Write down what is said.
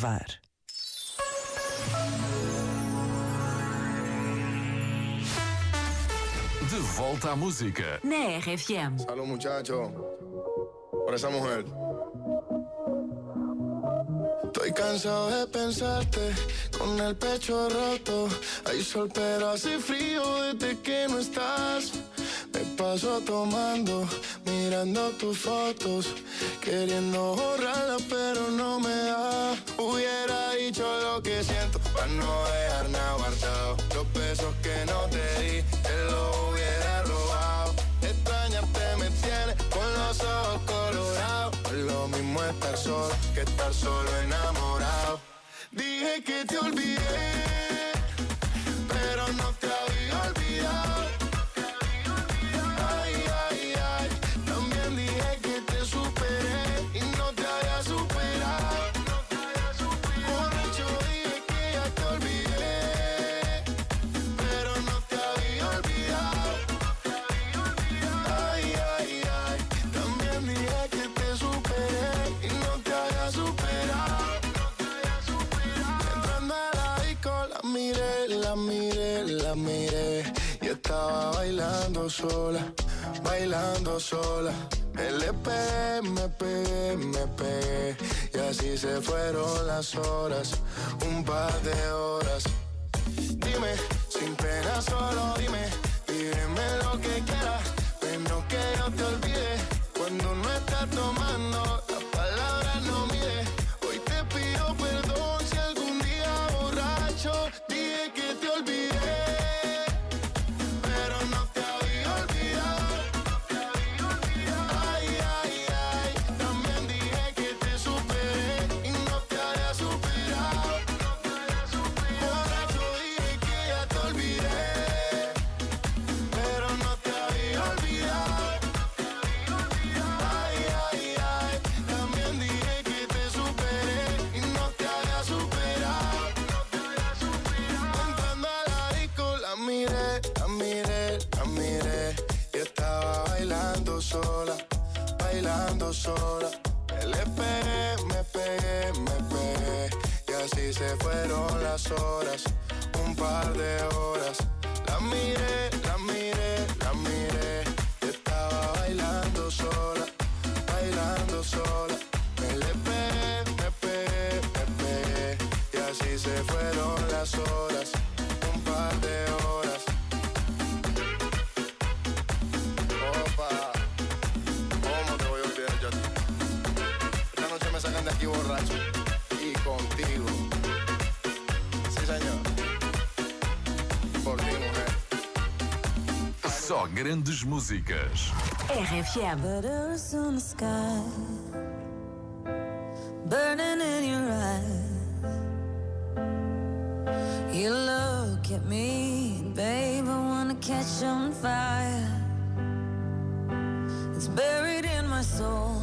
levar. De volta à música. Na RFM. Salud, muchacho. Por esa mujer. Estoy cansado de pensarte con el pecho roto. Hay sol, pero hace frío desde que no estás. Me paso tomando, mirando tus fotos, queriendo borrarlas, que siento para no dejar nada guardado. Los besos que no te di, te los hubiera robado. Extrañarte me tiene con los ojos colorados. Lo mismo estar solo que estar solo enamorado. Dije que te olvidé, la miré. Y estaba bailando sola, bailando sola. Le pegué, me pegué, me pegué. Y así se fueron las horas, un par de horas. Dime, sin pena solo bailando sola. Me pegué, me pegué, y así se fueron las horas, un par de horas. La miré, la miré borracho y contigo. Sí, señor. Por ti, mujer. Só grandes músicas. RFM. Butters on the sky, burning in your eyes. You look at me, babe, I wanna catch on fire. It's buried in my soul,